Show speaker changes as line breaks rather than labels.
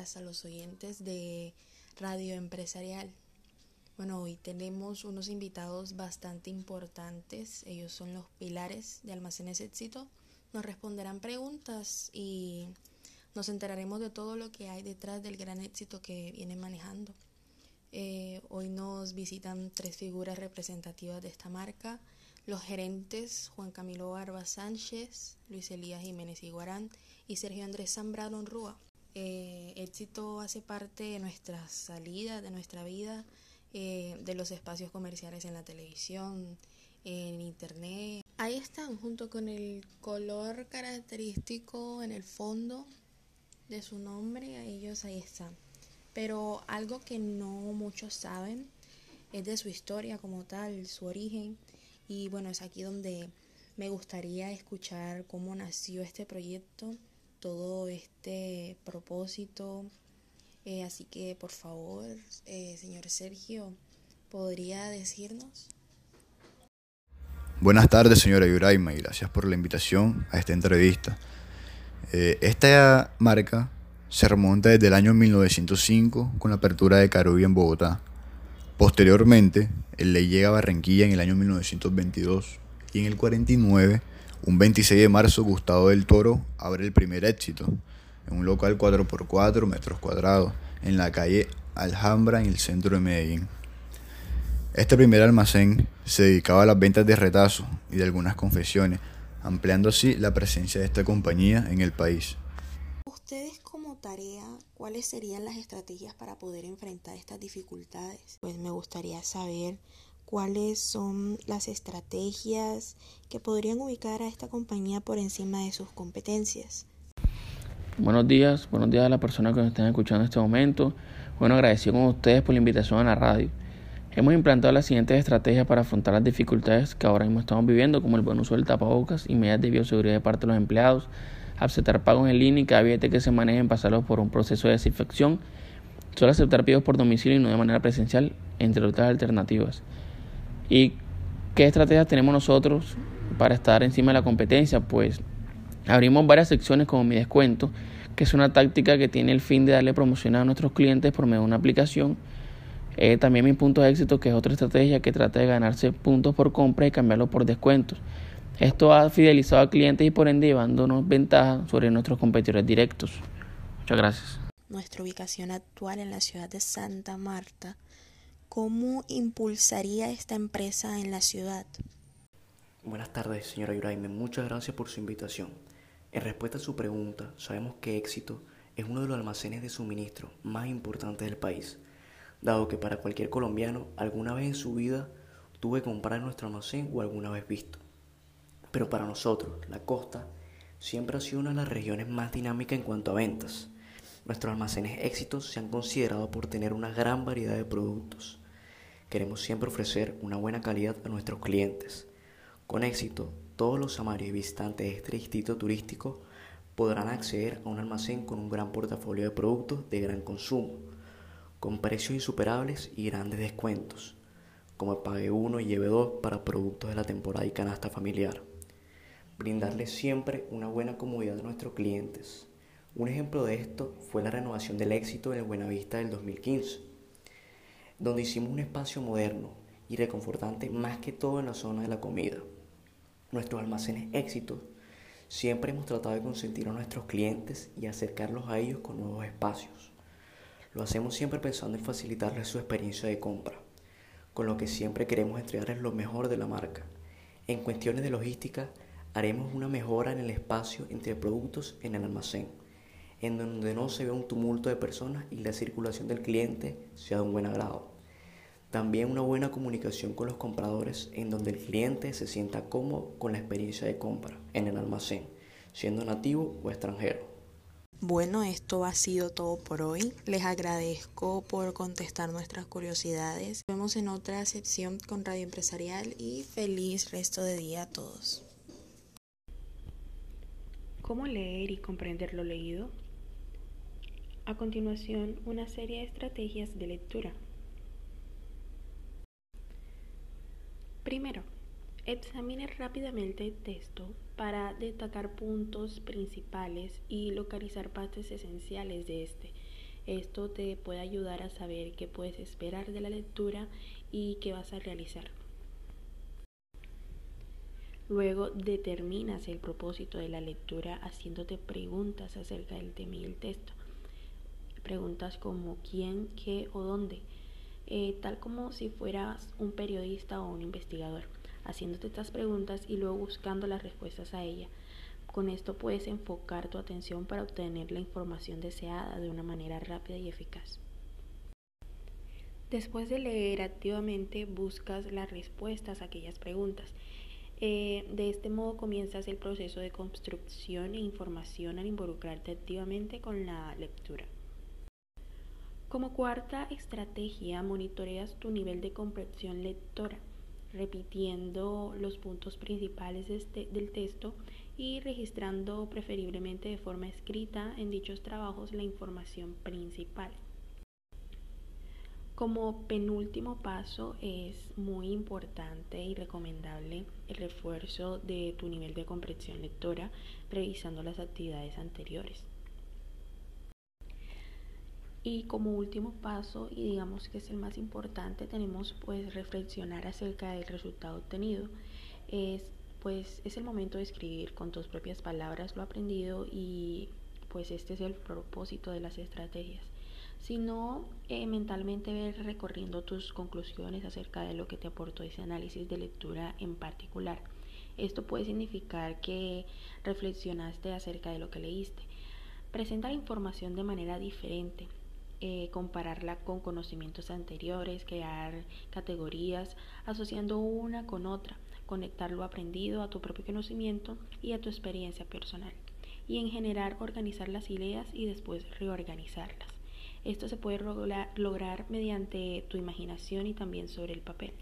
a los oyentes de Radio Empresarial. Bueno, hoy tenemos unos invitados bastante importantes. Ellos son los pilares de Almacenes Éxito. Nos responderán preguntas y nos enteraremos de todo lo que hay detrás del gran éxito que vienen manejando. Eh, hoy nos visitan tres figuras representativas de esta marca. Los gerentes Juan Camilo Barba Sánchez, Luis Elías Jiménez Iguarán y Sergio Andrés Zambrano Rúa. Eh, éxito hace parte de nuestra salida, de nuestra vida, eh, de los espacios comerciales en la televisión, en internet. Ahí están, junto con el color característico en el fondo de su nombre, ellos ahí están. Pero algo que no muchos saben es de su historia como tal, su origen. Y bueno, es aquí donde me gustaría escuchar cómo nació este proyecto, todo este propósito, eh, así que por favor, eh, señor Sergio, ¿podría decirnos?
Buenas tardes, señora Yuraima, y gracias por la invitación a esta entrevista. Eh, esta marca se remonta desde el año 1905 con la apertura de Carubi en Bogotá. Posteriormente, el ley llega a Barranquilla en el año 1922 y en el 49, un 26 de marzo, Gustavo del Toro abre el primer éxito, en un local 4x4 metros cuadrados en la calle Alhambra en el centro de Medellín. Este primer almacén se dedicaba a las ventas de retazos y de algunas confesiones, ampliando así la presencia de esta compañía en el país.
Ustedes como tarea, ¿cuáles serían las estrategias para poder enfrentar estas dificultades? Pues me gustaría saber cuáles son las estrategias que podrían ubicar a esta compañía por encima de sus competencias.
Buenos días, buenos días a las personas que nos están escuchando en este momento. Bueno, agradecido con ustedes por la invitación a la radio. Hemos implantado las siguientes estrategias para afrontar las dificultades que ahora mismo estamos viviendo, como el buen uso del tapabocas y medidas de bioseguridad de parte de los empleados, aceptar pagos en línea y cada billete que se manejen pasarlos por un proceso de desinfección, solo aceptar pedidos por domicilio y no de manera presencial, entre otras alternativas. ¿Y qué estrategias tenemos nosotros para estar encima de la competencia? Pues Abrimos varias secciones como mi descuento, que es una táctica que tiene el fin de darle promoción a nuestros clientes por medio de una aplicación. Eh, también mi punto de éxito, que es otra estrategia que trata de ganarse puntos por compra y cambiarlos por descuentos. Esto ha fidelizado a clientes y por ende llevándonos ventaja sobre nuestros competidores directos. Muchas gracias.
Nuestra ubicación actual en la ciudad de Santa Marta, ¿cómo impulsaría esta empresa en la ciudad?
Buenas tardes, señora Yuraime. Muchas gracias por su invitación. En respuesta a su pregunta, sabemos que Éxito es uno de los almacenes de suministro más importantes del país, dado que para cualquier colombiano alguna vez en su vida tuve que comprar nuestro almacén o alguna vez visto. Pero para nosotros, la costa siempre ha sido una de las regiones más dinámicas en cuanto a ventas. Nuestros almacenes éxitos se han considerado por tener una gran variedad de productos. Queremos siempre ofrecer una buena calidad a nuestros clientes. Con éxito, todos los samarios y visitantes de este distrito turístico podrán acceder a un almacén con un gran portafolio de productos de gran consumo, con precios insuperables y grandes descuentos, como Pague 1 y Lleve 2 para productos de la temporada y canasta familiar. Brindarles siempre una buena comodidad a nuestros clientes. Un ejemplo de esto fue la renovación del éxito en el Buenavista del 2015, donde hicimos un espacio moderno y reconfortante más que todo en la zona de la comida nuestros almacenes éxitos, siempre hemos tratado de consentir a nuestros clientes y acercarlos a ellos con nuevos espacios. Lo hacemos siempre pensando en facilitarles su experiencia de compra, con lo que siempre queremos entregarles lo mejor de la marca. En cuestiones de logística, haremos una mejora en el espacio entre productos en el almacén, en donde no se ve un tumulto de personas y la circulación del cliente sea de un buen agrado. También una buena comunicación con los compradores en donde el cliente se sienta cómodo con la experiencia de compra en el almacén, siendo nativo o extranjero.
Bueno, esto ha sido todo por hoy. Les agradezco por contestar nuestras curiosidades. Nos vemos en otra sección con Radio Empresarial y feliz resto de día a todos.
¿Cómo leer y comprender lo leído? A continuación, una serie de estrategias de lectura. Primero, examine rápidamente el texto para destacar puntos principales y localizar partes esenciales de este.
Esto te puede ayudar a saber qué puedes esperar de la lectura y qué vas a realizar. Luego determinas el propósito de la lectura haciéndote preguntas acerca del tema y el texto. Preguntas como quién, qué o dónde, eh, tal como si fueras un periodista o un investigador, haciéndote estas preguntas y luego buscando las respuestas a ellas. Con esto puedes enfocar tu atención para obtener la información deseada de una manera rápida y eficaz. Después de leer activamente, buscas las respuestas a aquellas preguntas eh, de este modo comienzas el proceso de construcción e información al involucrarte activamente con la lectura. Como cuarta estrategia, monitoreas tu nivel de comprensión lectora, repitiendo los puntos principales este, del texto y registrando preferiblemente de forma escrita en dichos trabajos la información principal. Como penúltimo paso es muy importante y recomendable el refuerzo de tu nivel de comprensión lectora revisando las actividades anteriores. Y como último paso, y digamos que es el más importante, tenemos pues reflexionar acerca del resultado obtenido. Es pues es el momento de escribir con tus propias palabras lo aprendido y pues este es el propósito de las estrategias sino eh, mentalmente ver recorriendo tus conclusiones acerca de lo que te aportó ese análisis de lectura en particular. Esto puede significar que reflexionaste acerca de lo que leíste. Presenta la información de manera diferente, eh, compararla con conocimientos anteriores, crear categorías, asociando una con otra, conectar lo aprendido a tu propio conocimiento y a tu experiencia personal, y en general organizar las ideas y después reorganizarlas. Esto se puede lograr mediante tu imaginación y también sobre el papel.